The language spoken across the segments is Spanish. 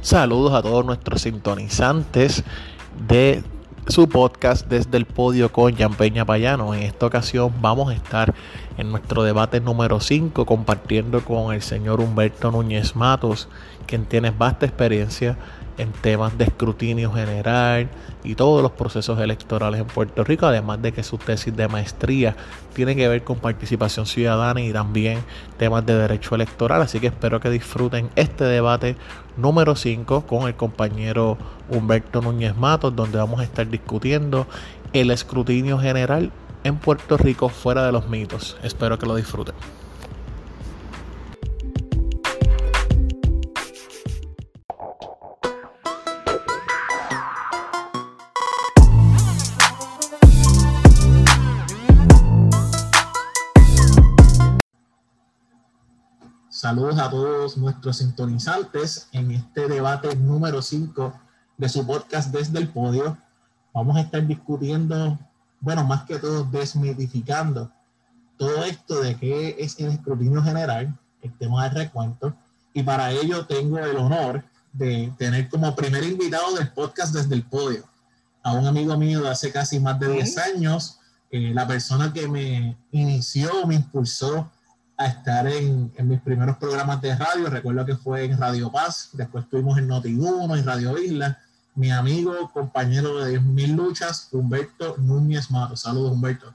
Saludos a todos nuestros sintonizantes de su podcast desde el podio con Jan Peña Payano. En esta ocasión vamos a estar en nuestro debate número 5 compartiendo con el señor Humberto Núñez Matos, quien tiene vasta experiencia en temas de escrutinio general y todos los procesos electorales en Puerto Rico, además de que su tesis de maestría tiene que ver con participación ciudadana y también temas de derecho electoral. Así que espero que disfruten este debate número 5 con el compañero Humberto Núñez Matos, donde vamos a estar discutiendo el escrutinio general en Puerto Rico fuera de los mitos. Espero que lo disfruten. Saludos a todos nuestros sintonizantes en este debate número 5 de su podcast Desde el Podio. Vamos a estar discutiendo, bueno, más que todo desmitificando todo esto de qué es el escrutinio general, el tema del recuento. Y para ello tengo el honor de tener como primer invitado del podcast Desde el Podio a un amigo mío de hace casi más de 10 años, eh, la persona que me inició, me impulsó a estar en, en, mis primeros programas de radio. Recuerdo que fue en Radio Paz, después estuvimos en Noti1, en Radio Isla. Mi amigo, compañero de mil luchas, Humberto Núñez Mato. Saludos, Humberto.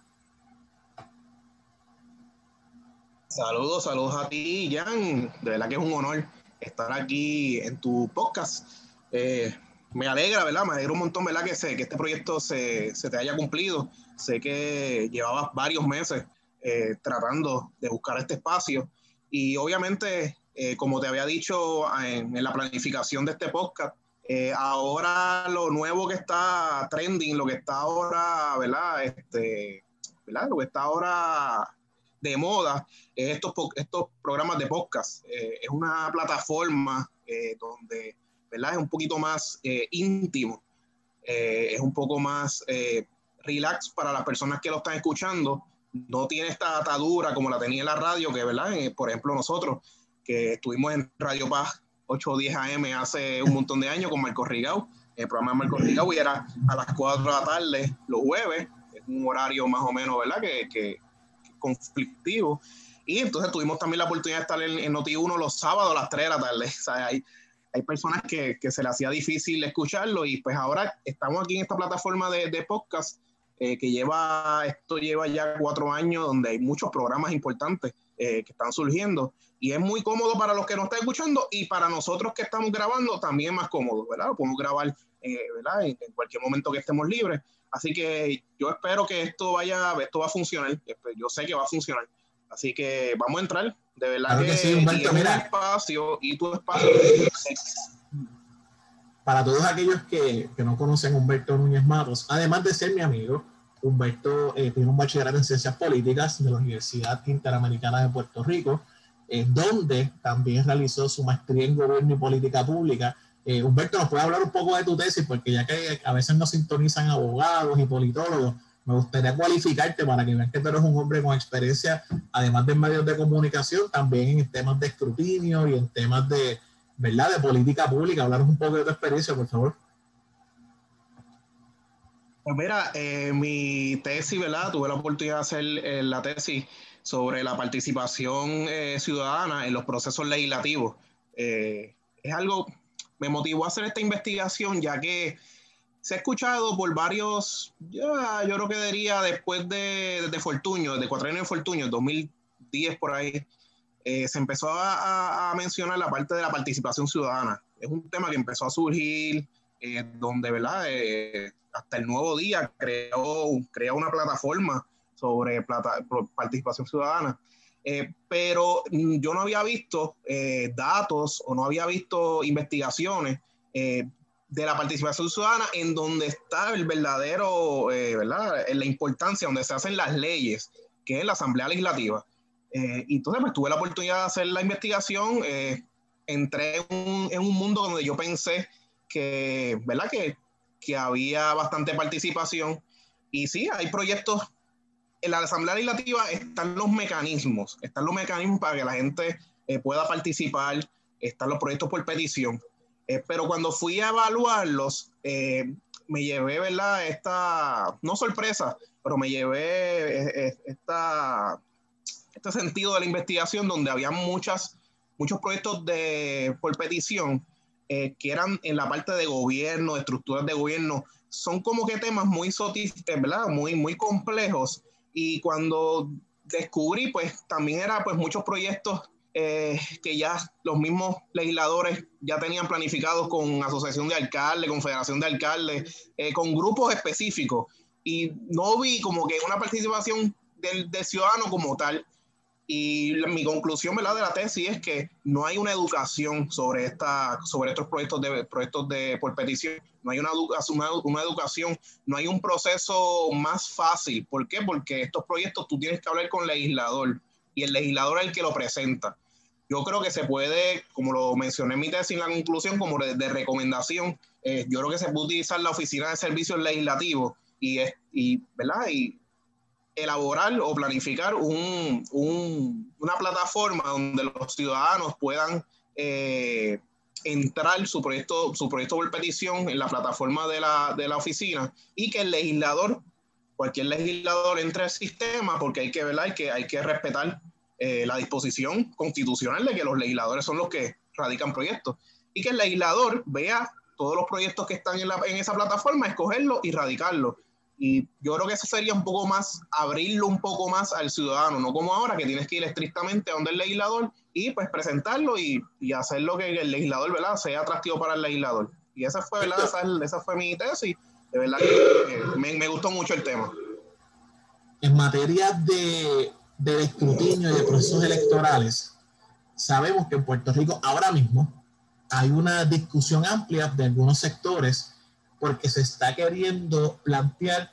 Saludos, saludos a ti, Jan. De verdad que es un honor estar aquí en tu podcast. Eh, me alegra, ¿verdad? Me alegra un montón, ¿verdad? Que, sé, que este proyecto se, se te haya cumplido. Sé que llevabas varios meses eh, tratando de buscar este espacio. Y obviamente, eh, como te había dicho en, la planificación de este podcast, eh, ahora lo nuevo que está trending, lo que está ahora, ¿verdad? Este, ¿verdad? Lo que está ahora de moda es estos, estos programas de podcast. es una plataforma donde, ¿verdad? Es un poquito más íntimo, es un poco más relax para las personas que lo están escuchando no tiene esta atadura como la tenía en la radio, que, ¿verdad? Por ejemplo, nosotros, que estuvimos en Radio Paz 8 o 10 AM hace un montón de años con Marco Rigau, el programa de Marco Rigau, y era a las 4 de la tarde los jueves, es un horario más o menos, ¿verdad? Que, que, conflictivo. Y entonces tuvimos también la oportunidad de estar en, Noti1 los sábados a las 3 de la tarde. Hay, hay personas que, que, se le hacía difícil escucharlo y pues ahora estamos aquí en esta plataforma de, de podcast eh, que lleva, esto lleva ya cuatro años, donde hay muchos programas importantes eh, que están surgiendo. Y es muy cómodo para los que nos están escuchando y para nosotros que estamos grabando también más cómodo, ¿verdad? Lo podemos grabar, eh, ¿verdad? En, cualquier momento que estemos libres. Así que yo espero que esto vaya, esto va a funcionar. Yo sé que va a funcionar. Así que vamos a entrar. De verdad que, sí, espacio y tu espacio. Para todos aquellos que, que no conocen a Humberto Núñez Matos, además de ser mi amigo, Humberto eh, tiene un bachillerato en Ciencias Políticas de la Universidad Interamericana de Puerto Rico, eh, donde también realizó su maestría en Gobierno y Política Pública. Eh, Humberto, ¿nos puede hablar un poco de tu tesis? Porque ya que a veces nos sintonizan abogados y politólogos, me gustaría cualificarte para que vean que tú eres un hombre con experiencia, además de medios de comunicación, también en temas de escrutinio y en temas de, ¿verdad?, de política pública. Hablaros un poco de tu experiencia, por favor. Pues mira, eh, mi tesis, ¿verdad? Tuve la oportunidad de hacer eh, la tesis sobre la participación eh, ciudadana en los procesos legislativos. es algo, me motivó a hacer esta investigación ya que se ha escuchado por varios, ya, yo creo que diría después de, de Fortuño, de cuatro años de Fortuño, 2010 por ahí, se empezó a, a, mencionar la parte de la participación ciudadana. Es un tema que empezó a surgir, donde, ¿verdad? hasta el nuevo día creó, creó una plataforma sobre participación ciudadana. Eh, pero mm, yo no había visto eh, datos o no había visto investigaciones eh, de la participación ciudadana en donde está el verdadero, ¿verdad? En la importancia, donde se hacen las leyes, que es la Asamblea Legislativa. entonces pues tuve la oportunidad de hacer la investigación, entré en un, en un mundo donde yo pensé que, ¿verdad? Que que había bastante participación. Y sí, hay proyectos. En la Asamblea Legislativa están los mecanismos, están los mecanismos para que la gente eh, pueda participar, están los proyectos por petición. Eh, pero cuando fui a evaluarlos, eh, me llevé, ¿verdad? Esta, no sorpresa, pero me llevé eh, esta, este sentido de la investigación donde había muchas, muchos proyectos de, por petición que eran en la parte de gobierno, estructuras de gobierno, son como que temas muy, ¿verdad? muy, muy complejos. Y cuando descubrí, pues también era pues muchos proyectos eh, que ya los mismos legisladores ya tenían planificados con asociación de alcaldes, con federación de alcaldes, eh, con grupos específicos. Y no vi como que una participación del, del ciudadano como tal. Y mi conclusión ¿verdad? de la tesis es que no hay una educación sobre, esta, sobre estos proyectos, de, proyectos de, por petición, no hay una, una, una educación, no hay un proceso más fácil. ¿Por qué? Porque estos proyectos tú tienes que hablar con el legislador y el legislador es el que lo presenta yo creo que se puede, como lo mencioné en mi tesis en la conclusión, como de, recomendación, eh, yo creo que se puede utilizar la Oficina de Servicios Legislativos y, y, ¿verdad? y elaborar o planificar un, un, una plataforma donde los ciudadanos puedan eh, entrar su proyecto, su proyecto por petición en la plataforma de la, de la oficina y que el legislador, cualquier legislador entre al sistema, porque hay que. Hay que, hay que respetar eh, la disposición constitucional de que los legisladores son los que radican proyectos y que el legislador vea todos los proyectos que están en, la, en esa plataforma, escogerlos y radicarlos. Y yo creo que eso sería un poco más, abrirlo un poco más al ciudadano, no como ahora que tienes que ir estrictamente a donde el legislador y pues presentarlo y, y hacer lo que el legislador, ¿verdad?, sea atractivo para el legislador. Y esa fue, ¿verdad? Esa, esa fue mi tesis. De verdad que me, me gustó mucho el tema. En materia de del escrutinio y de procesos electorales, sabemos que en Puerto Rico ahora mismo hay una discusión amplia de algunos sectores porque se está queriendo plantear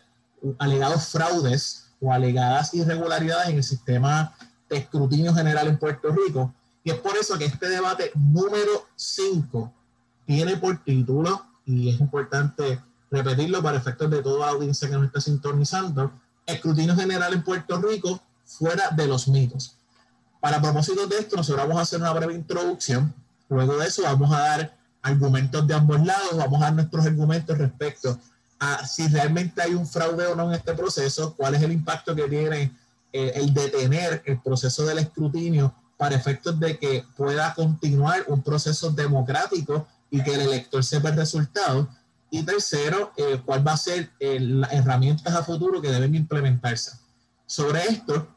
alegados fraudes o alegadas irregularidades en el sistema de escrutinio general en Puerto Rico. Y es por eso que este debate número 5 tiene por título, y es importante repetirlo para efectos de toda audiencia que nos está sintonizando, escrutinio general en Puerto Rico, fuera de los mitos. Para propósito de esto, nosotros vamos a hacer una breve introducción. Luego de eso, vamos a dar argumentos de ambos lados, vamos a nuestros argumentos respecto a si realmente hay un fraude o no en este proceso, cuál es el impacto que tiene eh, el detener el proceso del escrutinio para efectos de que pueda continuar un proceso democrático y que el elector sepa el resultado. Y tercero, eh, cuál va a ser eh, las herramientas a futuro que deben implementarse. Sobre esto,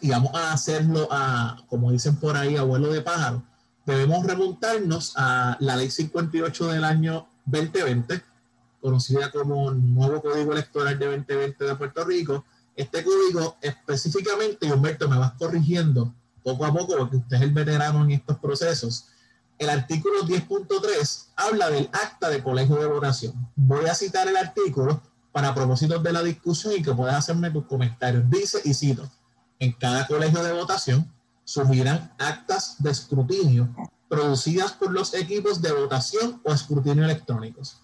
y vamos a hacerlo a, como dicen por ahí, abuelo de pájaro, debemos remontarnos a la ley 58 del año 2020, conocida como Nuevo Código Electoral de 2020 de Puerto Rico. Este código específicamente, y Humberto me vas corrigiendo poco a poco, porque usted es el veterano en estos procesos, el artículo 10.3 habla del acta de colegio de votación. Voy a citar el artículo para propósitos de la discusión y que puedas hacerme tus comentarios. Dice, y cito, en cada colegio de votación surgirán actas de escrutinio producidas por los equipos de votación o escrutinio electrónicos.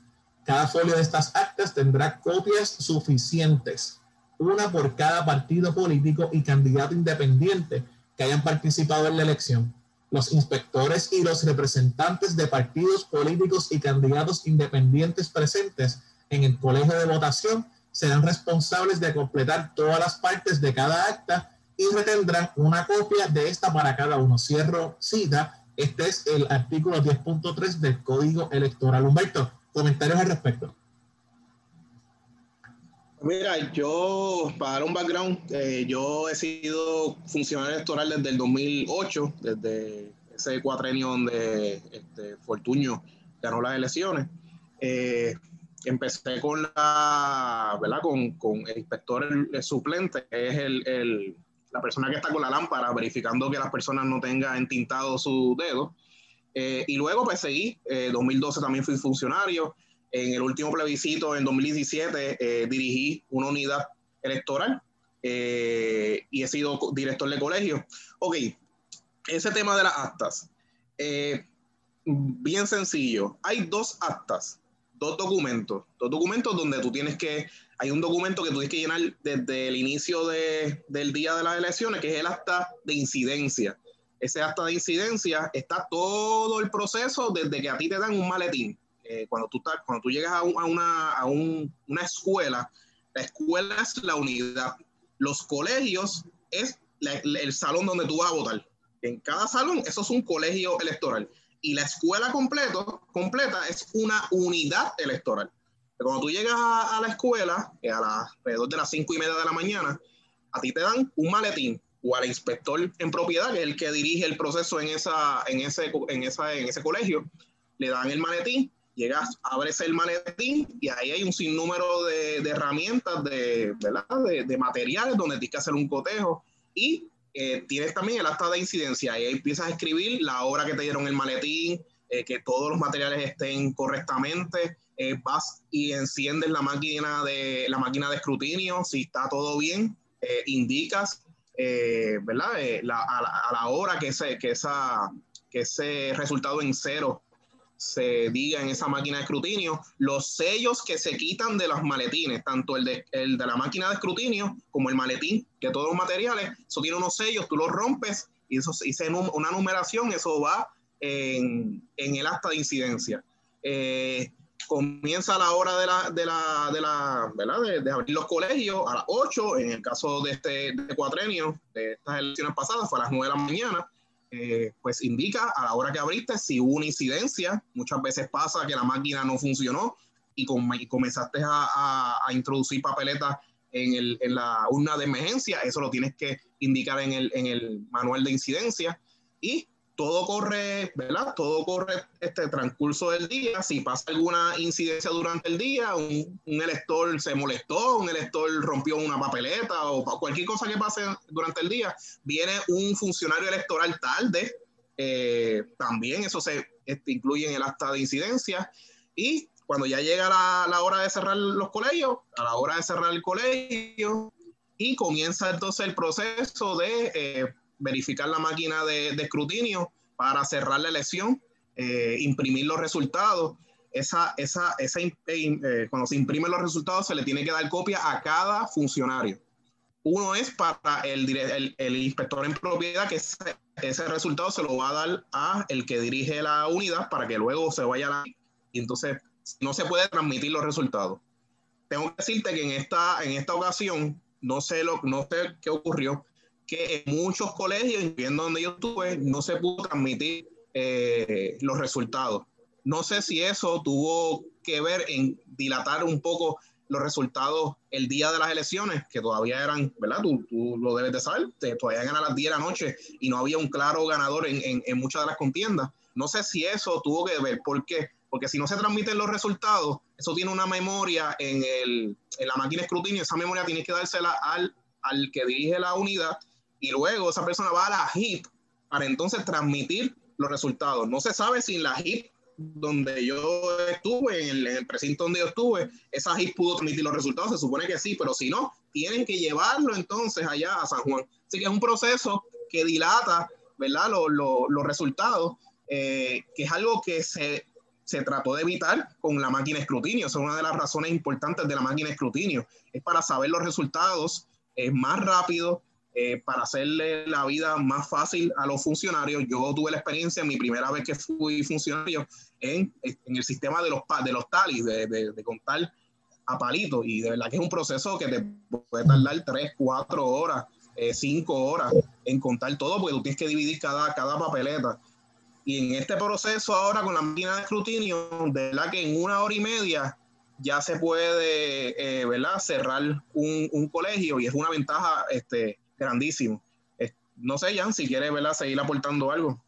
Cada folio de estas actas tendrá copias suficientes, una por cada partido político y candidato independiente que hayan participado en la elección. Los inspectores y los representantes de partidos políticos y candidatos independientes presentes en el colegio de votación serán responsables de completar todas las partes de cada acta y retendrán una copia de esta para cada uno. Cierro cita. Este es el artículo 10.3 del Código Electoral. Humberto, comentarios al respecto. Mira, yo, para dar un background, eh, yo he sido funcionario electoral desde el 2008, desde ese cuatrenio donde este, Fortuño ganó las elecciones. Eh, empecé con la, ¿verdad? Con, con el inspector suplente, que es el, la persona que está con la lámpara verificando que las personas no tengan entintado su dedo. Eh, y luego pues seguí, eh, 2012 también fui funcionario, en el último plebiscito en 2017 eh, dirigí una unidad electoral y he sido director de colegio. Ok, ese tema de las actas, bien sencillo, hay dos actas dos documentos, dos documentos donde tú tienes que, hay un documento que tú tienes que llenar desde el inicio de, del día de las elecciones, que es el acta de incidencia. ese acta de incidencia, está todo el proceso desde que a ti te dan un maletín. Eh, cuando, tú estás, cuando tú llegas a, una, a una escuela, la escuela es la unidad. Los colegios es el salón donde tú vas a votar. En cada salón, eso es un colegio electoral. Y la escuela completo, completa es una unidad electoral. Cuando tú llegas a, la escuela, a las alrededor de las cinco y media de la mañana, a ti te dan un maletín o al inspector en propiedad, que es el que dirige el proceso en, esa, en, ese, en, esa, en ese colegio, le dan el maletín, llegas, abres el maletín y ahí hay un sinnúmero de, de herramientas, de. De, de, materiales donde tienes que hacer un cotejo y eh, tienes también el acta de incidencia y ahí empiezas a escribir la hora que te dieron el maletín, eh, que todos los materiales estén correctamente, eh, vas y enciendes la máquina de la máquina de escrutinio, si está todo bien, indicas, ¿verdad? a, la, hora que ese, que, esa, que ese resultado en cero se diga en esa máquina de escrutinio, los sellos que se quitan de los maletines, tanto el de, el de la máquina de escrutinio como el maletín, que todos los materiales, eso tiene unos sellos, tú los rompes y eso hice una numeración, eso va en, en el acta de incidencia. Eh, comienza la hora de la, de la, de la ¿verdad? De, abrir los colegios a las 8, en el caso de este cuatrenio, de estas elecciones pasadas, fue a las 9 de la mañana eh, pues indica a la hora que abriste si hubo una incidencia. Muchas veces pasa que la máquina no funcionó y, comenzaste a, introducir papeletas en, la urna de emergencia. Eso lo tienes que indicar en el, en el manual de incidencia. Y todo corre, ¿verdad? Todo corre este transcurso del día. Si pasa alguna incidencia durante el día, un, elector se molestó, un elector rompió una papeleta o cualquier cosa que pase durante el día, viene un funcionario electoral tarde. Eh, también eso se este, incluye en el acta de incidencia. Y cuando ya llega la, hora de cerrar los colegios, a la hora de cerrar el colegio, y comienza entonces el proceso de eh, verificar la máquina de, escrutinio para cerrar la elección, eh, imprimir los resultados. Esa, esa, esa eh, cuando se imprimen los resultados se le tiene que dar copia a cada funcionario. Uno es para el, el, inspector en propiedad, que ese, ese, resultado se lo va a dar a el que dirige la unidad para que luego se vaya a la... Y entonces no se puede transmitir los resultados. Tengo que decirte que en esta, en esta ocasión, no sé, lo, no sé qué ocurrió, que en muchos colegios, incluyendo donde yo estuve, no se pudo transmitir eh, los resultados. No sé si eso tuvo que ver en dilatar un poco los resultados el día de las elecciones, que todavía eran, ¿verdad? Tú, tú lo debes de saber, todavía eran las 10 de la noche y no había un claro ganador en, en, muchas de las contiendas. No sé si eso tuvo que ver, ¿por qué? Porque si no se transmiten los resultados, eso tiene una memoria en, el, en la máquina de escrutinio, esa memoria tiene que dársela al, al que dirige la unidad y luego esa persona va a la HIP para entonces transmitir los resultados. No se sabe si en la HIP donde yo estuve, en el, precinto donde yo estuve, esa HIP pudo transmitir los resultados, se supone que sí, pero si no, tienen que llevarlo entonces allá a San Juan. Así que es un proceso que dilata, ¿verdad? Los, resultados, eh, que es algo que se, se trató de evitar con la máquina escrutinio. Es una de las razones importantes de la máquina escrutinio. Es para saber los resultados, es más rápido, eh, para hacerle la vida más fácil a los funcionarios. Yo tuve la experiencia, mi primera vez que fui funcionario, en, en el sistema de los, de los talis, de, de, contar a palito. Y de verdad que es un proceso que te puede tardar 3, 4 horas, 5 eh, horas en contar todo, porque tú tienes que dividir cada, cada papeleta. Y en este proceso ahora con la máquina de escrutinio, de verdad que en una hora y media ya se puede eh, ¿verdad? cerrar un, un, colegio y es una ventaja este, grandísimo. no sé, Jan, si quieres ¿verdad? seguir aportando algo.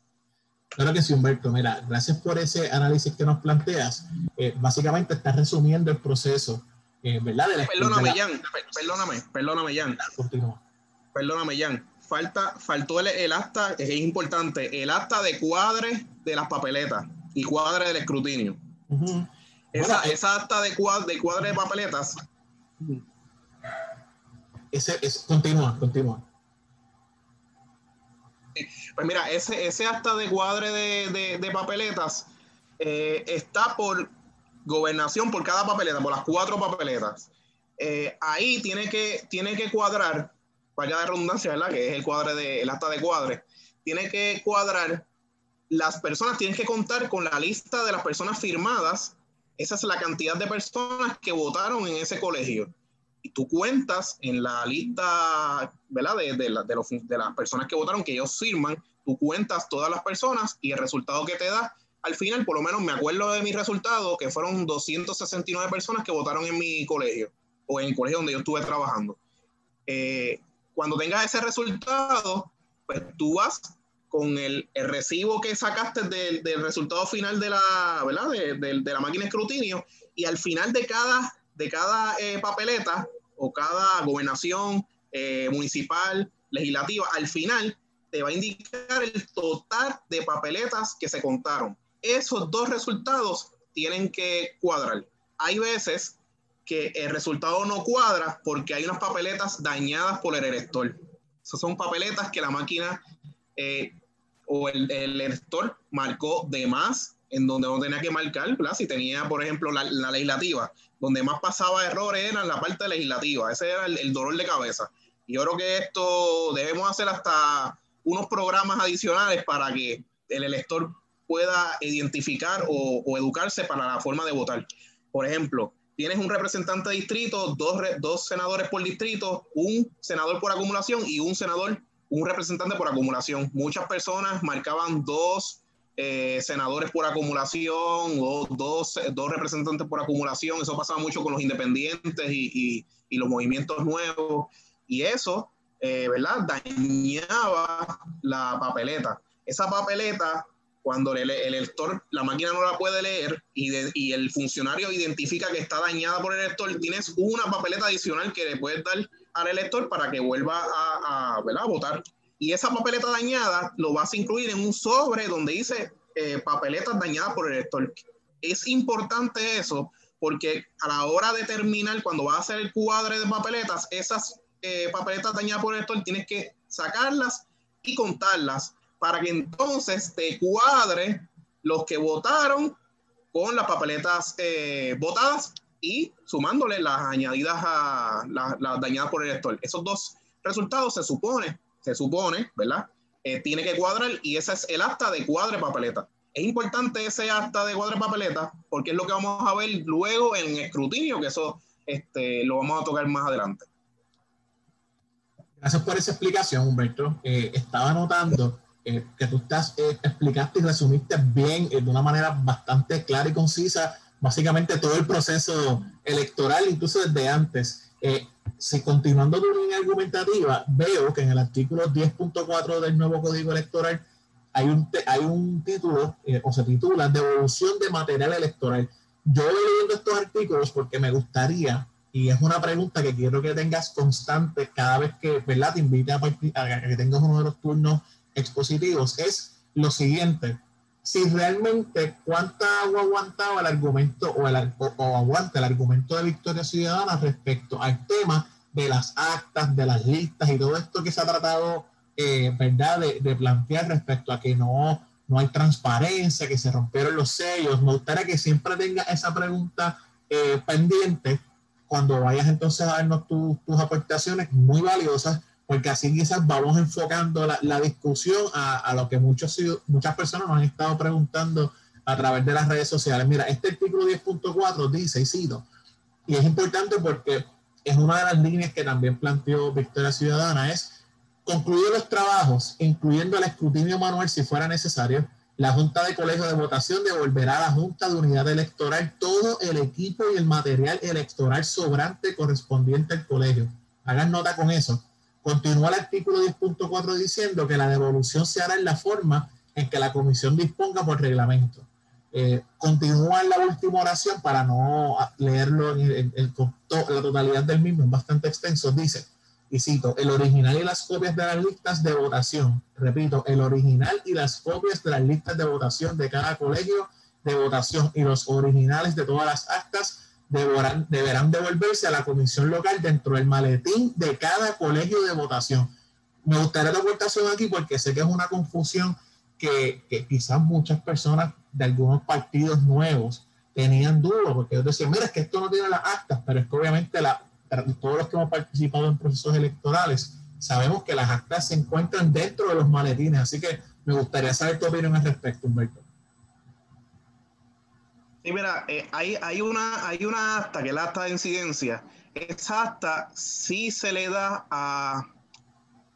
Claro que sí, Humberto. Mira, gracias por ese análisis que nos planteas. Eh, básicamente estás resumiendo el proceso, eh, ¿verdad? perdóname, Jan. Perdóname, perdóname, Jan. Continúa. Perdóname, Jan. Falta, faltó el, acta, es importante, el acta de cuadre de las papeletas y cuadre del escrutinio. esa, eh, esa, acta de, cuadre, de cuadre de papeletas es, continúa, continúa. Pues mira, ese, ese acta de cuadre de, papeletas eh, está por gobernación, por cada papeleta, por las cuatro papeletas. Eh, ahí tiene que, tiene que cuadrar, vaya de redundancia, ¿verdad? Que es el cuadre de, el acta de cuadre. tiene que cuadrar, las personas tienen que contar con la lista de las personas firmadas, esa es la cantidad de personas que votaron en ese colegio. Y tú cuentas en la lista, ¿verdad? De, de, de las personas que votaron, que ellos firman, tú cuentas todas las personas y el resultado que te da al final, por lo menos me acuerdo de mi resultado, que fueron 269 personas que votaron en mi colegio o en el colegio donde yo estuve trabajando. Eh, cuando tengas ese resultado, pues tú vas con el, recibo que sacaste del, resultado final de la, ¿verdad? De, la máquina de escrutinio y al final de cada, de cada eh, papeleta o cada gobernación eh, municipal, legislativa, al final te va a indicar el total de papeletas que se contaron esos dos resultados tienen que cuadrar. Hay veces que el resultado no cuadra porque hay unas papeletas dañadas por el elector. Esas son papeletas que la máquina eh, o el, elector marcó de más en donde no tenía que marcar, Si tenía, por ejemplo, la, legislativa, donde más pasaba errores era en la parte legislativa. Ese era el, dolor de cabeza. Yo creo que esto debemos hacer hasta unos programas adicionales para que el elector pueda identificar o, educarse para la forma de votar. Por ejemplo, tienes un representante de distrito, dos, dos senadores por distrito, un senador por acumulación y un senador, un representante por acumulación. Muchas personas marcaban dos eh, senadores por acumulación o dos, dos, representantes por acumulación. Eso pasaba mucho con los independientes y, y, los movimientos nuevos. Y eso, eh, ¿verdad? Dañaba la papeleta. Esa papeleta cuando el, elector, la máquina no la puede leer y, el funcionario identifica que está dañada por el elector, tienes una papeleta adicional que le puedes dar al elector para que vuelva a, votar. Y esa papeleta dañada lo vas a incluir en un sobre donde dice eh, papeletas dañadas por el elector. Es importante eso porque a la hora de terminar, cuando vas a hacer el cuadre de papeletas, esas eh, papeletas dañadas por el elector tienes que sacarlas y contarlas para que entonces te cuadre los que votaron con las papeletas eh, votadas y sumándole las añadidas a las, dañadas por el elector. Esos dos resultados se supone, se supone, ¿verdad? Eh, tiene que cuadrar y ese es el acta de cuadre papeleta. Es importante ese acta de cuadre papeleta porque es lo que vamos a ver luego en escrutinio, que eso este, lo vamos a tocar más adelante. Gracias por esa explicación, Humberto. Eh, estaba notando eh, que tú estás, eh, explicaste y resumiste bien, eh, de una manera bastante clara y concisa, básicamente todo el proceso electoral, incluso desde antes. Si continuando tu línea argumentativa, veo que en el artículo 10.4 del nuevo Código Electoral hay un, hay un título, o se titula Devolución de material electoral. Yo voy leyendo estos artículos porque me gustaría y es una pregunta que quiero que tengas constante cada vez que ¿verdad? te invite a, a, que tengas uno de los turnos expositivos es lo siguiente. Si realmente cuánta agua aguantaba el argumento o, el, o, aguanta el argumento de Victoria Ciudadana respecto al tema de las actas, de las listas y todo esto que se ha tratado, eh, ¿verdad?, de, plantear respecto a que no, no hay transparencia, que se rompieron los sellos. Me gustaría que siempre tenga esa pregunta eh, pendiente cuando vayas entonces a darnos tus aportaciones muy valiosas porque así quizás vamos enfocando la, discusión a, lo que muchos, muchas personas nos han estado preguntando a través de las redes sociales. Mira, este artículo 10.4 dice, y cito, y es importante porque es una de las líneas que también planteó Victoria Ciudadana, es concluir los trabajos, incluyendo el escrutinio manual si fuera necesario, la Junta de Colegio de Votación devolverá a la Junta de Unidad Electoral todo el equipo y el material electoral sobrante correspondiente al colegio. Hagan nota con eso Continúa el artículo 10.4 diciendo que la devolución se hará en la forma en que la comisión disponga por reglamento. Eh, continúa en la última oración para no leerlo en, la totalidad del mismo, es bastante extenso. Dice, y cito, el original y las copias de las listas de votación. Repito, el original y las copias de las listas de votación de cada colegio de votación y los originales de todas las actas deberán, deberán devolverse a la comisión local dentro del maletín de cada colegio de votación. Me gustaría la votación aquí porque sé que es una confusión que, que quizás muchas personas de algunos partidos nuevos tenían dudas, porque ellos decían, mira, es que esto no tiene las actas, pero es que obviamente la, todos los que hemos participado en procesos electorales sabemos que las actas se encuentran dentro de los maletines, así que me gustaría saber tu opinión al respecto, Humberto. Sí, mira, eh, hay, hay, una, hay una acta que es la acta de incidencia. Esa acta sí se le da a,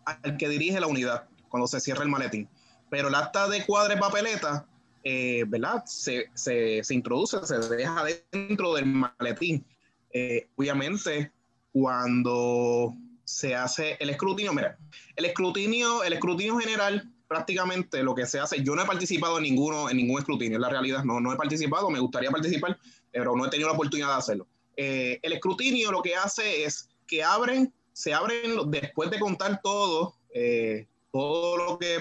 al que dirige la unidad cuando se cierra el maletín. Pero el acta de cuadre papeleta, eh, ¿verdad? Se, se, se, introduce, se deja dentro del maletín. Eh, obviamente, cuando se hace el escrutinio, mira, el escrutinio, el escrutinio general, prácticamente lo que se hace, yo no he participado en ninguno, en ningún escrutinio, en la realidad no, no he participado, me gustaría participar, pero no he tenido la oportunidad de hacerlo. Eh, el escrutinio lo que hace es que abren, se abren después de contar todo, eh, todo lo que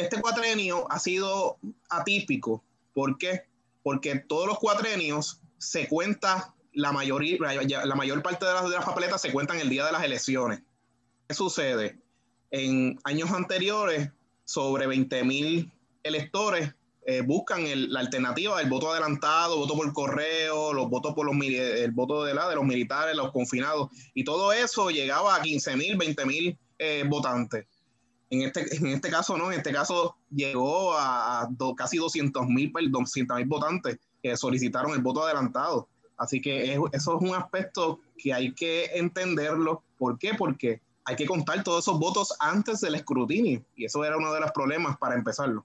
este cuatrenio ha sido atípico. ¿Por qué? Porque todos los cuatrenios se cuenta la, mayoría, la mayor parte de las, papeletas se cuentan el día de las elecciones. ¿Qué sucede? En años anteriores, sobre 20.000 electores eh, buscan la alternativa del voto adelantado, voto por correo, los votos por los el voto de, la, de los militares, los confinados, y todo eso llegaba a 15.000, 20.000 eh, votantes. En este, en este caso no, en este caso llegó a, casi 200.000 200, votantes que solicitaron el voto adelantado. Así que eso es un aspecto que hay que entenderlo. ¿Por qué? Porque hay que contar todos esos votos antes del escrutinio. Y eso era uno de los problemas para empezarlo.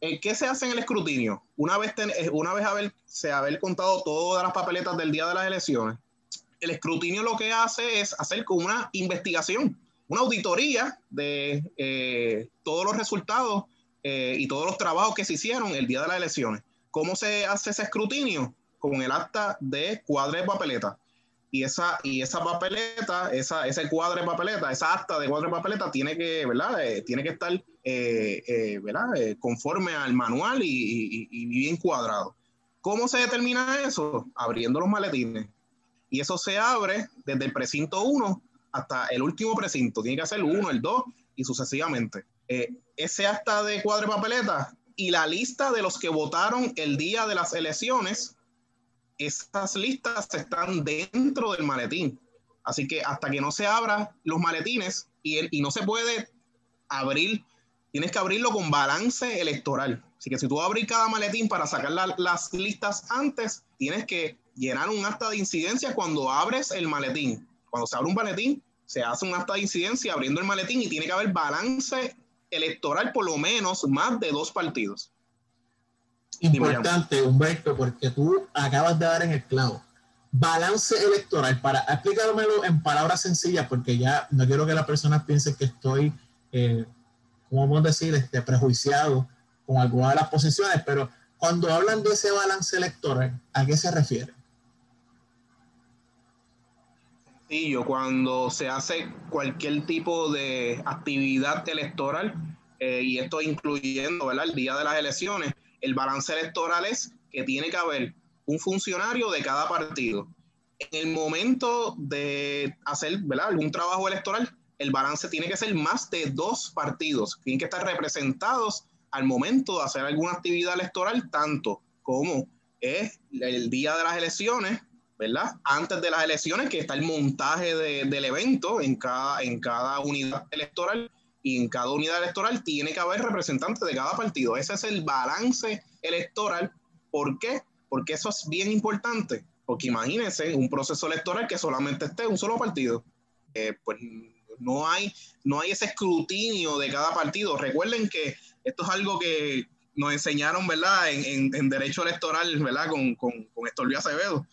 Eh, ¿Qué se hace en el escrutinio? Una vez, eh, una vez haber, se haber contado todas las papeletas del día de las elecciones, el escrutinio lo que hace es hacer como una investigación, una auditoría de eh, todos los resultados y todos los trabajos que se hicieron el día de las elecciones. ¿Cómo se hace ese escrutinio? con el acta de cuadre de papeleta. Y esa, y esa papeleta, esa, ese cuadre de papeleta, esa acta de cuadre de papeleta tiene que, ¿verdad? Eh, tiene que estar, eh, eh, ¿verdad? conforme al manual y, y, bien cuadrado. ¿Cómo se determina eso? Abriendo los maletines. Y eso se abre desde el precinto 1 hasta el último precinto. Tiene que el 1, el 2 y sucesivamente. ese acta de cuadre de papeleta y la lista de los que votaron el día de las elecciones esas listas están dentro del maletín. Así que hasta que no se abran los maletines y, y no se puede abrir, tienes que abrirlo con balance electoral. Así que si tú abres cada maletín para sacar las listas antes, tienes que llenar un acta de incidencia cuando abres el maletín. Cuando se abre un maletín, se hace un acta de incidencia abriendo el maletín y tiene que haber balance electoral por lo menos más de dos partidos importante, Humberto, porque tú acabas de dar en el clavo. Balance electoral, para explicármelo en palabras sencillas, porque ya no quiero que las personas piensen que estoy, eh, ¿cómo vamos a decir?, este, prejuiciado con alguna de las posiciones, pero cuando hablan de ese balance electoral, ¿a qué se refiere? Yo cuando se hace cualquier tipo de actividad electoral, eh, y esto incluyendo el día de las elecciones, el balance electoral es que tiene que haber un funcionario de cada partido. En el momento de hacer ¿verdad? algún trabajo electoral, el balance tiene que ser más de dos partidos. Tienen que estar representados al momento de hacer alguna actividad electoral, tanto como es el día de las elecciones, ¿verdad? Antes de las elecciones, que está el montaje del evento en cada, en cada unidad electoral y en cada unidad electoral tiene que haber representantes de cada partido. Ese es el balance electoral. ¿Por qué? Porque eso es bien importante. Porque imagínense un proceso electoral que solamente esté un solo partido. Eh, pues no hay, no hay ese escrutinio de cada partido. Recuerden que esto es algo que nos enseñaron, ¿verdad? En, en, derecho electoral, ¿verdad? Con, con, con Acevedo.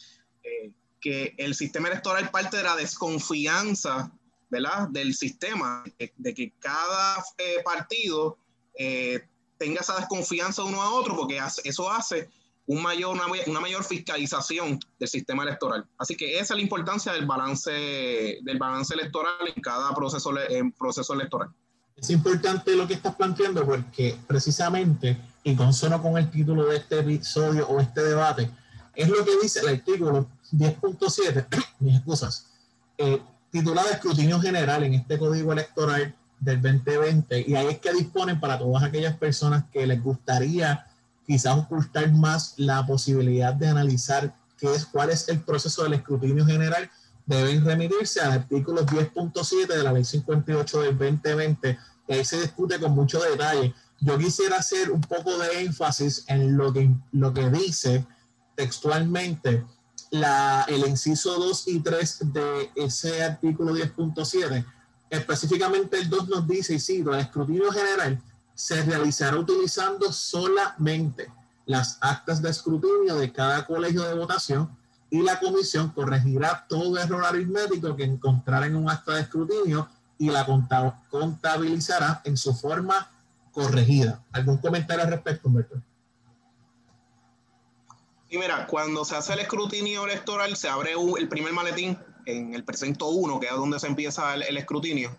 Que el sistema electoral parte de la desconfianza ¿verdad? del sistema, de, que cada eh, partido eh, tenga esa desconfianza uno a otro, porque eso hace un mayor, una, mayor fiscalización del sistema electoral. Así que esa es la importancia del balance, del balance electoral en cada proceso, en proceso electoral. Es importante lo que estás planteando porque precisamente, y consono con el título de este episodio o este debate, es lo que dice el artículo 10.7, mis excusas, eh, titulada Escrutinio General en este Código Electoral del 2020 y ahí es que disponen para todas aquellas personas que les gustaría quizás ocultar más la posibilidad de analizar qué es, cuál es el proceso del escrutinio general, deben remitirse al artículo 10.7 de la ley 58 del 2020, que ahí se discute con mucho detalle. Yo quisiera hacer un poco de énfasis en lo que, lo que dice textualmente la, el inciso 2 y 3 de ese artículo 10.7. Específicamente el 2 nos dice, y cito, el escrutinio general se realizará utilizando solamente las actas de escrutinio de cada colegio de votación y la comisión corregirá todo error aritmético que encontrará en un acta de escrutinio y la contabilizará en su forma corregida. ¿Algún comentario al respecto, Humberto? Y mira, cuando se hace el escrutinio electoral, se abre el primer maletín en el presento 1, que es donde se empieza el, escrutinio.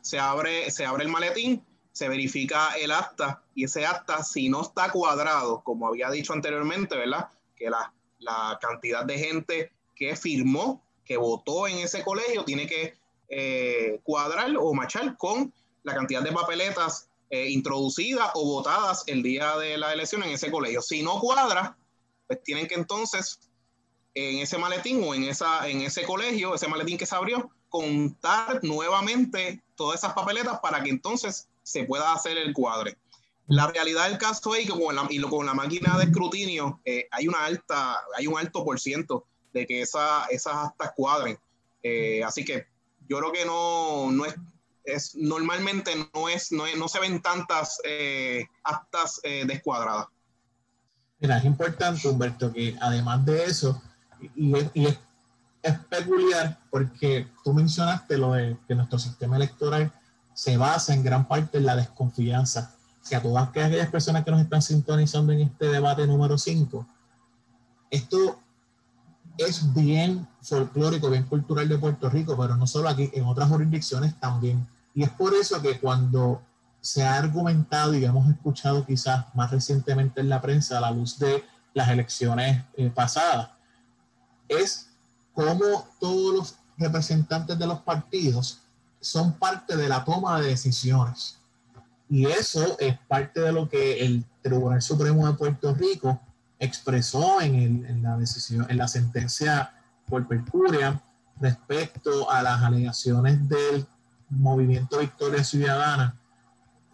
Se abre, se abre el maletín, se verifica el acta y ese acta, si no está cuadrado, como había dicho anteriormente, ¿verdad? Que la, la cantidad de gente que firmó, que votó en ese colegio, tiene que eh, cuadrar o machar con la cantidad de papeletas eh, introducidas o votadas el día de la elección en ese colegio. Si no cuadra, pues tienen que entonces en ese maletín o en, esa, en ese colegio, ese maletín que se abrió, contar nuevamente todas esas papeletas para que entonces se pueda hacer el cuadre. La realidad del caso es que con la, y con la máquina de escrutinio eh, hay, una alta, hay un alto por ciento de que esa, esas actas cuadren. Eh, así que yo creo que no, no es, es, normalmente no, es, no, no se ven tantas eh, actas descuadradas. Es importante, Humberto, que además de eso, y, es, peculiar porque tú mencionaste lo de que nuestro sistema electoral se basa en gran parte en la desconfianza. Que a todas aquellas personas que nos están sintonizando en este debate número 5, esto es bien folclórico, bien cultural de Puerto Rico, pero no solo aquí, en otras jurisdicciones también. Y es por eso que cuando se ha argumentado y hemos escuchado quizás más recientemente en la prensa a la luz de las elecciones eh, pasadas, es cómo todos los representantes de los partidos son parte de la toma de decisiones. Y eso es parte de lo que el Tribunal Supremo de Puerto Rico expresó en, la en la sentencia por percuria respecto a las alegaciones del movimiento Victoria Ciudadana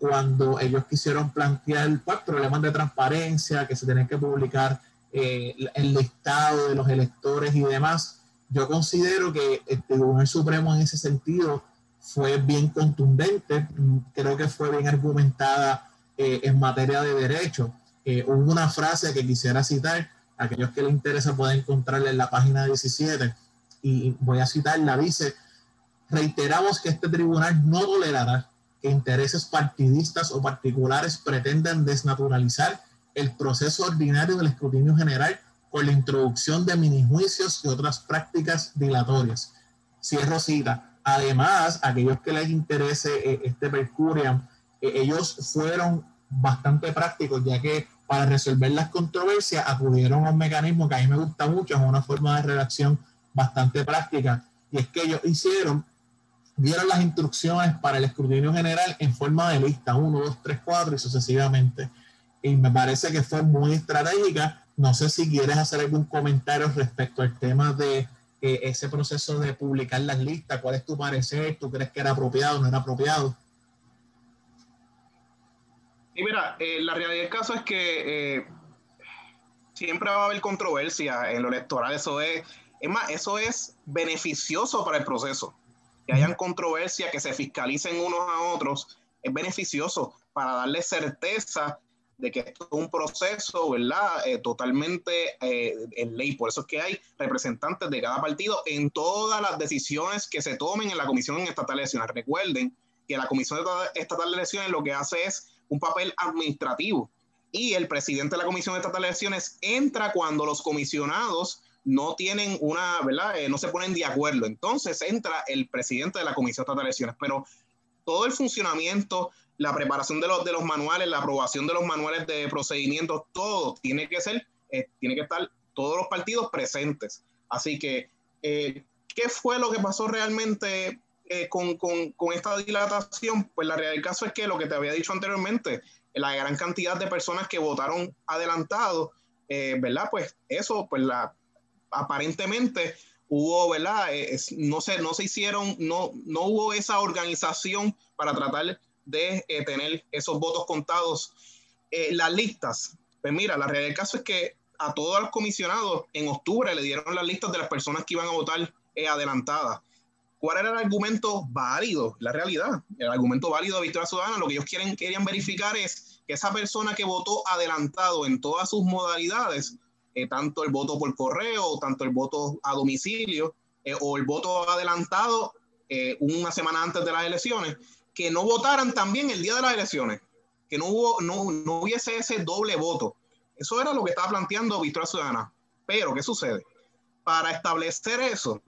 cuando ellos quisieron plantear pues, problemas de transparencia, que se tienen que publicar eh, el listado de los electores y demás. Yo considero que el Tribunal Supremo en ese sentido fue bien contundente, creo que fue bien argumentada eh, en materia de derecho. Eh, hubo una frase que quisiera citar, aquellos que les interesa pueden encontrarla en la página 17, y voy a citarla, dice, reiteramos que este tribunal no tolerará intereses partidistas o particulares pretenden desnaturalizar el proceso ordinario del escrutinio general con la introducción de minijuicios y otras prácticas dilatorias. Cierro cita. Además, aquellos que les interese eh, este Percuriam, eh, ellos fueron bastante prácticos, ya que para resolver las controversias acudieron a un mecanismo que a mí me gusta mucho, es una forma de redacción bastante práctica, y es que ellos hicieron dieron las instrucciones para el escrutinio general en forma de lista, 1, 2, 3, 4 y sucesivamente. Y me parece que fue muy estratégica. No sé si quieres hacer algún comentario respecto al tema de eh, ese proceso de publicar las listas. ¿Cuál es tu parecer? ¿Tú crees que era apropiado o no era apropiado? Y mira, eh, la realidad del caso es que eh, siempre va a haber controversia en lo electoral. Eso es, es más, eso es beneficioso para el proceso que hayan controversia, que se fiscalicen unos a otros, es beneficioso para darle certeza de que esto es un proceso, ¿verdad? Eh, totalmente eh, en ley. Por eso es que hay representantes de cada partido en todas las decisiones que se tomen en la Comisión Estatal de Elecciones. Recuerden que la Comisión Estatal de Elecciones lo que hace es un papel administrativo y el presidente de la Comisión Estatal de Elecciones entra cuando los comisionados no tienen una, ¿verdad? Eh, no se ponen de acuerdo. Entonces entra el presidente de la Comisión de Elecciones, pero todo el funcionamiento, la preparación de los, de los manuales, la aprobación de los manuales de procedimientos, todo tiene que ser, eh, tiene que estar todos los partidos presentes. Así que, eh, ¿qué fue lo que pasó realmente con, con, con, esta dilatación? Pues la realidad del caso es que lo que te había dicho anteriormente, la gran cantidad de personas que votaron adelantado, ¿verdad? Pues eso, pues la, aparentemente hubo, ¿verdad? Eh, no, se, no se hicieron, no, no hubo esa organización para tratar de eh, tener esos votos contados. Eh, las listas, pues mira, la realidad del caso es que a todos los comisionados en octubre le dieron las listas de las personas que iban a votar adelantadas. ¿Cuál era el argumento válido? La realidad, el argumento válido de Victoria Ciudadana, lo que ellos quieren, querían verificar es que esa persona que votó adelantado en todas sus modalidades, eh, tanto el voto por correo, tanto el voto a domicilio eh, o el voto adelantado eh, una semana antes de las elecciones, que no votaran también el día de las elecciones, que no, hubo, no, no hubiese ese doble voto. Eso era lo que estaba planteando Victoria Ciudadana. Pero, ¿qué sucede? Para establecer eso,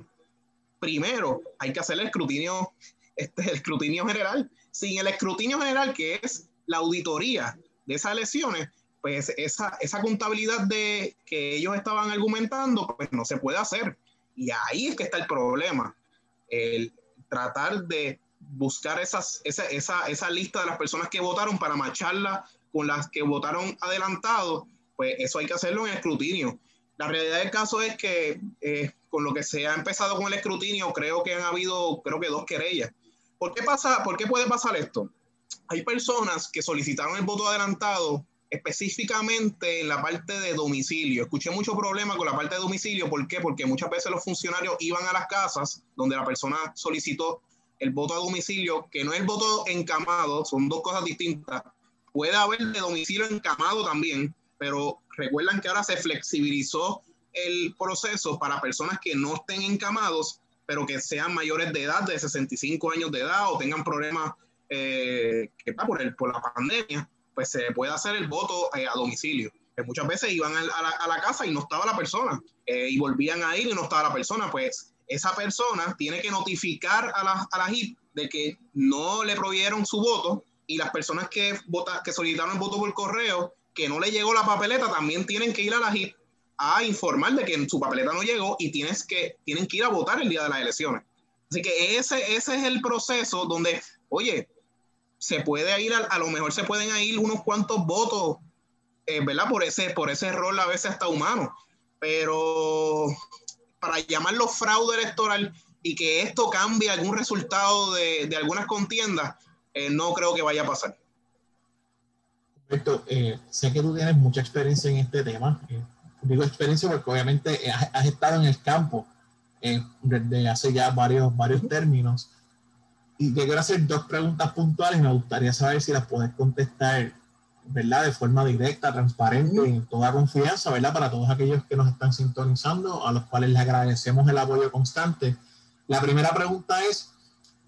primero hay que hacer el escrutinio, este, el escrutinio general. Sin el escrutinio general, que es la auditoría de esas elecciones, pues esa, esa contabilidad de que ellos estaban argumentando, pues no se puede hacer. Y ahí es que está el problema. El tratar de buscar esas, esa, esa, esa lista de las personas que votaron para macharla con las que votaron adelantado, pues eso hay que hacerlo en escrutinio. La realidad del caso es que eh, con lo que se ha empezado con el escrutinio, creo que han habido, creo que dos querellas. ¿Por qué, pasa, ¿Por qué puede pasar esto? Hay personas que solicitaron el voto adelantado específicamente en la parte de domicilio. Escuché mucho problema con la parte de domicilio. ¿Por qué? Porque muchas veces los funcionarios iban a las casas donde la persona solicitó el voto a domicilio, que no es el voto encamado, son dos cosas distintas. Puede haber de domicilio encamado también, pero recuerdan que ahora se flexibilizó el proceso para personas que no estén encamados, pero que sean mayores de edad, de 65 años de edad o tengan problemas eh, que por, el, por la pandemia, pues se puede hacer el voto eh, a domicilio. Que muchas veces iban a, la, casa y no estaba la persona, eh, y volvían a ir y no estaba la persona, pues esa persona tiene que notificar a la, a la HIP de que no le provieron su voto y las personas que, vota, que solicitaron el voto por correo que no le llegó la papeleta, también tienen que ir a la HIP a informar de que su papeleta no llegó y tienes que, tienen que ir a votar el día de las elecciones. Así que ese, ese es el proceso donde, oye, se puede ir, a, lo mejor se pueden ir unos cuantos votos, eh, ¿verdad? Por ese, por ese rol a veces hasta humano. Pero para llamarlo fraude electoral y que esto cambie algún resultado de, de algunas contiendas, eh, no creo que vaya a pasar. Perfecto. Eh, sé que tú tienes mucha experiencia en este tema. Eh, digo experiencia porque obviamente has, estado en el campo desde hace ya varios, varios términos. Y te quiero hacer dos preguntas puntuales. Me gustaría saber si las puedes contestar, ¿verdad? De forma directa, transparente, en toda confianza, ¿verdad? Para todos aquellos que nos están sintonizando, a los cuales les agradecemos el apoyo constante. La primera pregunta es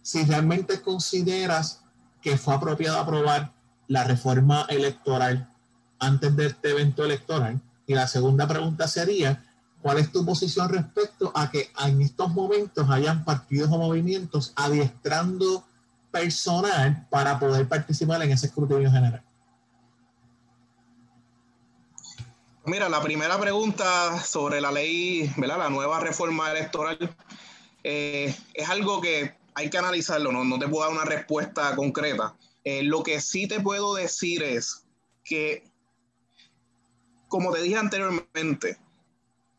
si realmente consideras que fue apropiado aprobar la reforma electoral antes de este evento electoral. Y la segunda pregunta sería, ¿cuál es tu posición respecto a que en estos momentos hayan partidos o movimientos adiestrando personal para poder participar en ese escrutinio general? Mira, la primera pregunta sobre la ley, ¿verdad? La nueva reforma electoral, eh, es algo que hay que analizarlo, no, no te puedo dar una respuesta concreta. Eh, lo que sí te puedo decir es que, como te dije anteriormente,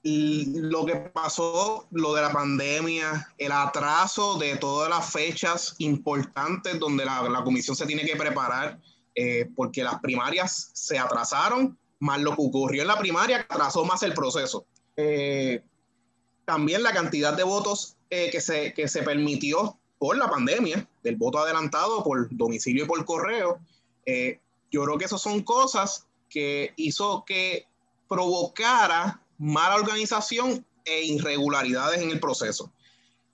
lo que pasó, lo de la pandemia, el atraso de todas las fechas importantes donde la, comisión se tiene que preparar, eh, porque las primarias se atrasaron, más lo que ocurrió en la primaria atrasó más el proceso. Eh, también la cantidad de votos que, se, que se permitió por la pandemia, del voto adelantado por domicilio y por correo. Eh, yo creo que esas son cosas que hizo que provocara mala organización e irregularidades en el proceso.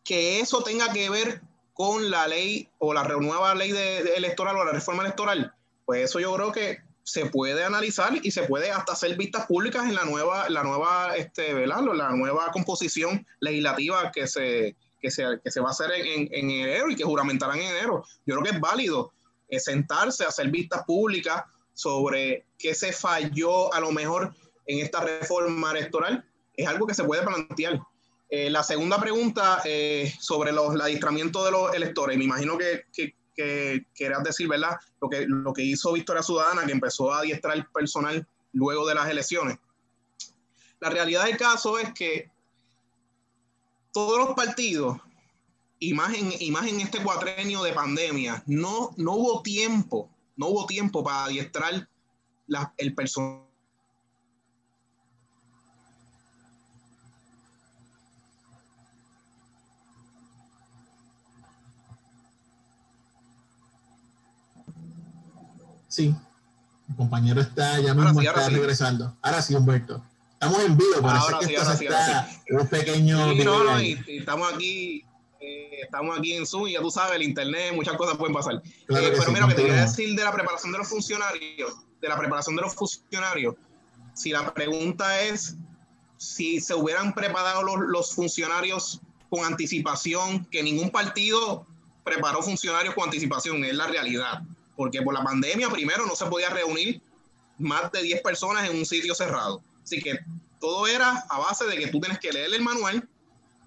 Que eso tenga que ver con la ley o la nueva ley de, electoral o la reforma electoral, pues eso yo creo que se puede analizar y se puede hasta hacer vistas públicas en la nueva, la nueva, este, la nueva composición legislativa que se, que se, que se va a hacer en, en, enero y que juramentarán en enero. Yo creo que es válido eh, sentarse, hacer vistas públicas sobre qué se falló a lo mejor en esta reforma electoral. Es algo que se puede plantear. Eh, la segunda pregunta eh, sobre los, el adiestramiento de los electores. Me imagino que, que, que quieras decir, ¿verdad? Lo que, lo que hizo Victoria Ciudadana, que empezó a adiestrar personal luego de las elecciones. La realidad del caso es que todos los partidos, y más en, este cuatrenio de pandemia, no, no hubo tiempo, no hubo tiempo para adiestrar el personal. Sí, el compañero está ya mismo está regresando. Ahora sí, Humberto. Estamos en vivo, parece que esto está un pequeño. no, no, y, estamos aquí, eh, estamos aquí en Zoom y ya tú sabes, el internet, muchas cosas pueden pasar. Eh, pero mira, lo que te quería decir de la preparación de los funcionarios, de la preparación de los funcionarios, si la pregunta es si se hubieran preparado los, los funcionarios con anticipación, que ningún partido preparó funcionarios con anticipación, es la realidad. Porque por la pandemia, primero, no se podía reunir más de 10 personas en un sitio cerrado. Así que todo era a base de que tú tienes que leer el manual,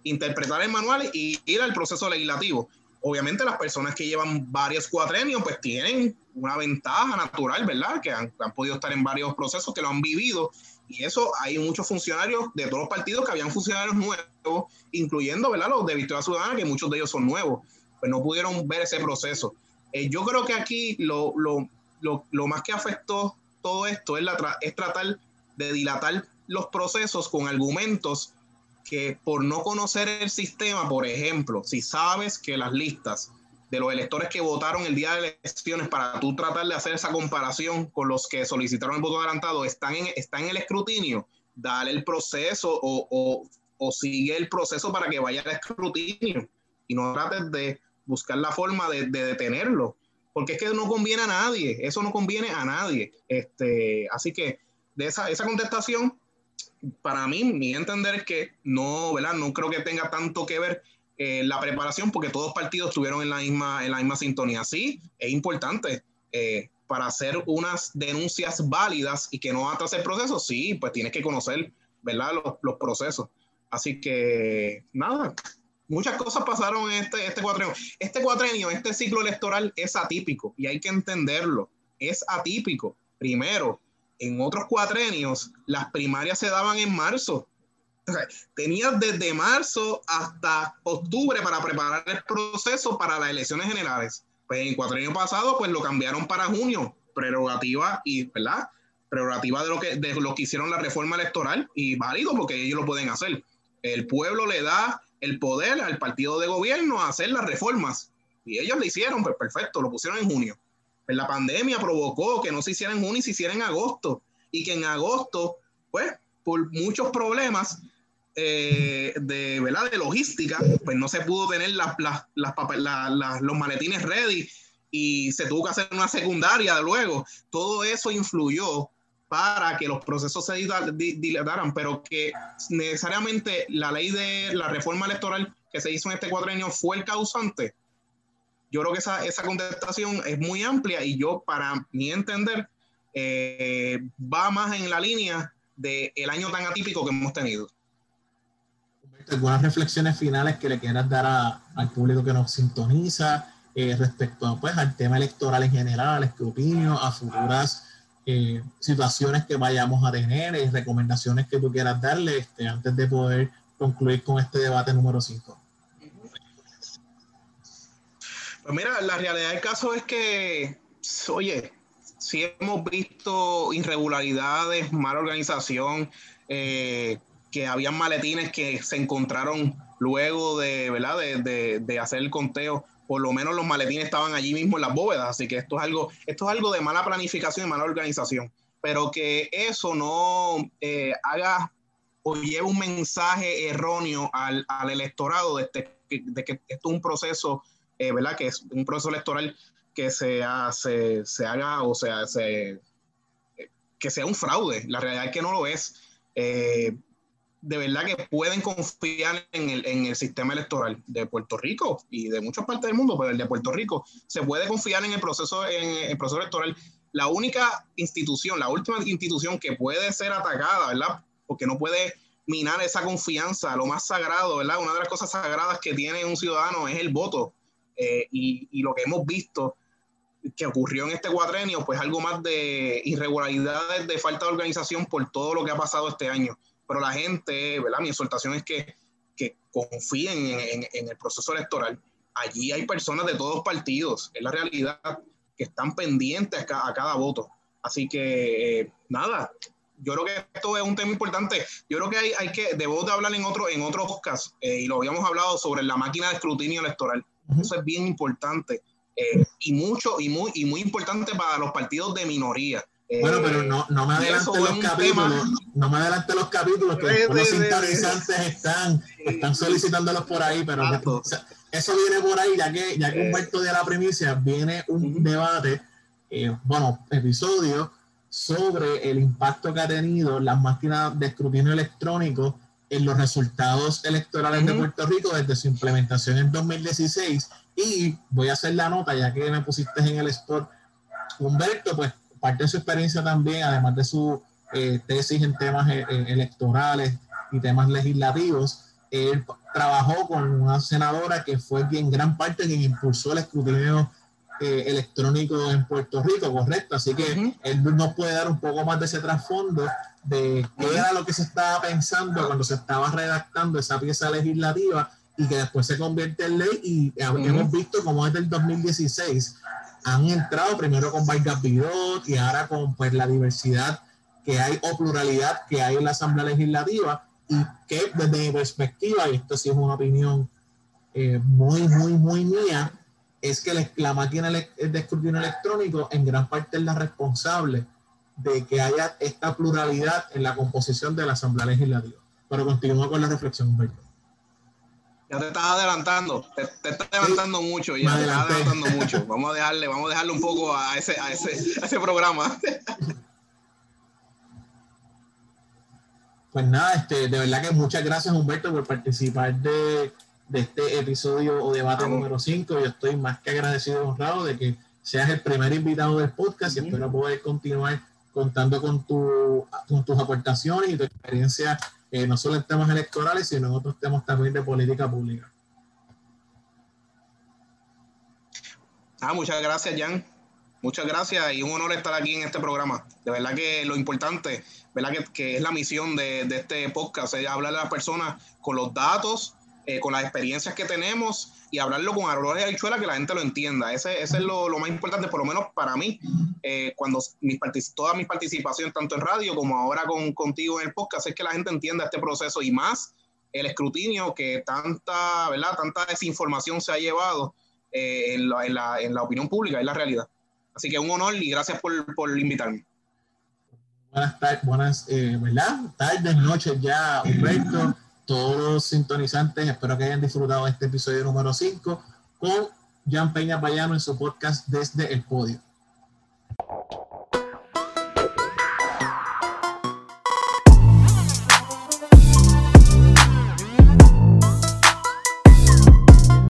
interpretar el manual y ir al proceso legislativo. Obviamente las personas que llevan varios cuatrenios pues tienen una ventaja natural, ¿verdad? Que han, podido estar en varios procesos, que lo han vivido. Y eso hay muchos funcionarios de todos los partidos que habían funcionarios nuevos, incluyendo, ¿verdad? Los de Victoria Ciudadana, que muchos de ellos son nuevos. Pues no pudieron ver ese proceso. Eh, yo creo que aquí lo, lo, lo, lo, más que afectó todo esto es, la es tratar de dilatar los procesos con argumentos que por no conocer el sistema, por ejemplo, si sabes que las listas de los electores que votaron el día de elecciones para tú tratar de hacer esa comparación con los que solicitaron el voto adelantado están en, están en el escrutinio, dale el proceso o, o, o sigue el proceso para que vaya al escrutinio y no trates de buscar la forma de, de, detenerlo, porque es que no conviene a nadie, eso no conviene a nadie. Este, así que de esa, esa contestación, para mí, mi entender es que no, ¿verdad? No creo que tenga tanto que ver eh, la preparación, porque todos los partidos estuvieron en la misma, en la misma sintonía. Sí, es importante. Eh, para hacer unas denuncias válidas y que no atrase el proceso, sí, pues tienes que conocer, ¿verdad? Los, los procesos. Así que, nada, muchas cosas pasaron en este, este cuatrenio. Este cuatrenio, este ciclo electoral es atípico y hay que entenderlo. Es atípico. Primero, en otros cuatrenios, las primarias se daban en marzo. tenías desde marzo hasta octubre para preparar el proceso para las elecciones generales. Pues en cuatrenio pasado, pues lo cambiaron para junio, prerrogativa y, ¿verdad? Prerrogativa de lo que, de lo que hicieron la reforma electoral y válido porque ellos lo pueden hacer. El pueblo le da el poder al partido de gobierno a hacer las reformas. Y ellos lo hicieron, pues perfecto, lo pusieron en junio. Pues la pandemia provocó que no se hiciera en junio y se hiciera en agosto. Y que en agosto, pues, por muchos problemas eh, de, ¿verdad? de logística, pues no se pudo tener las, las, los maletines ready y se tuvo que hacer una secundaria luego. Todo eso influyó para que los procesos se dilataran, pero que necesariamente la ley de la reforma electoral que se hizo en este cuadrenio fue el causante. Yo creo que esa, esa contestación es muy amplia y yo, para mi entender, eh, va más en la línea del el año tan atípico que hemos tenido. ¿Algunas reflexiones finales que le quieras dar al público que nos sintoniza eh, respecto pues, al tema electoral en general, al escrutinio, a futuras eh, situaciones que vayamos a tener, y recomendaciones que tú quieras darle este, antes de poder concluir con este debate número 5. Pues mira, la realidad del caso es que, oye, si hemos visto irregularidades, mala organización, eh, que habían maletines que se encontraron luego de, ¿verdad? de, de hacer el conteo por lo menos los maletines estaban allí mismo en las bóvedas, así que esto es algo, esto es algo de mala planificación y mala organización, pero que eso no eh, haga o lleve un mensaje erróneo al, electorado de, este, de, que esto es un proceso, eh, ¿verdad? Que es un proceso electoral que se, hace, se haga o sea, se, que sea un fraude. La realidad es que no lo es. Eh, de verdad que pueden confiar en el, en el, sistema electoral de Puerto Rico y de muchas partes del mundo, pero el de Puerto Rico se puede confiar en el proceso, en el proceso electoral. La única institución, la última institución que puede ser atacada, ¿verdad? Porque no puede minar esa confianza, lo más sagrado, ¿verdad? Una de las cosas sagradas que tiene un ciudadano es el voto. Eh, y, y, lo que hemos visto que ocurrió en este cuatrenio, pues algo más de irregularidades, de falta de organización por todo lo que ha pasado este año pero la gente, ¿verdad? Mi exhortación es que, que confíen en, el proceso electoral. Allí hay personas de todos partidos, es la realidad, que están pendientes a, cada voto. Así que, eh, nada, yo creo que esto es un tema importante. Yo creo que hay, hay que, debo de hablar en otro, en otros podcasts, eh, y lo habíamos hablado sobre la máquina de escrutinio electoral. Eso es bien importante. Eh, y mucho, y muy, y muy importante para los partidos de minoría. Bueno, pero no, no me adelante los capítulos, no me adelante los capítulos, que los sintonizantes están, están solicitándolos por ahí, pero eso viene por ahí, ya que, ya que Humberto de la primicia, viene un debate, eh, bueno, episodio sobre el impacto que ha tenido las máquinas de escrutinio electrónico en los resultados electorales de Puerto Rico desde su implementación en 2016. Y voy a hacer la nota, ya que me pusiste en el spot, Humberto, pues parte de su experiencia también, además de su eh, tesis en temas eh, eh, electorales y temas legislativos, él trabajó con una senadora que fue quien gran parte quien impulsó el escrutinio electrónico en Puerto Rico, correcto. Así que él nos puede dar un poco más de ese trasfondo de qué era lo que se estaba pensando cuando se estaba redactando esa pieza legislativa y que después se convierte en ley y hemos visto como desde el 2016 han entrado primero con Vargas Bidot y ahora con pues, la diversidad que hay o pluralidad que hay en la Asamblea Legislativa y que desde mi perspectiva, y esto sí es una opinión eh, muy, muy, muy mía, es que la máquina de escrutinio electrónico en gran parte es la responsable de que haya esta pluralidad en la composición de la Asamblea Legislativa. Pero continúo con la reflexión, Humberto. Ya te estás adelantando, te, estás adelantando mucho, ya te estás adelantando mucho. Vamos a dejarle, vamos a dejarle un poco a ese, a ese, a ese programa. Pues nada, este, de verdad que muchas gracias Humberto por participar de, de este episodio o debate número 5. Yo estoy más que agradecido y honrado de que seas el primer invitado del podcast y espero poder continuar contando con, tu, con tus aportaciones y tu experiencia eh, no solo en temas electorales, sino en otros temas también de política pública. Ah, muchas gracias, Jan. Muchas gracias y un honor estar aquí en este programa. De verdad que lo importante, ¿verdad? Que, que es la misión de, de, este podcast, es hablar a las personas con los datos, eh, con las experiencias que tenemos y hablarlo con Aurora y Aichuela que la gente lo entienda. Ese, ese es lo, lo, más importante, por lo menos para mí, eh, cuando mis todas mis participaciones, tanto en radio como ahora con, contigo en el podcast, es que la gente entienda este proceso y más el escrutinio que tanta, ¿verdad? Tanta desinformación se ha llevado eh, en, la, en, la, en, la, opinión pública, es la realidad. Así que un honor y gracias por, por invitarme. Buenas tardes, buenas, eh, ¿verdad? Tardes, noches ya, Humberto todos los sintonizantes, espero que hayan disfrutado este episodio número 5 con Jan Peña Payano en su podcast Desde el Podio.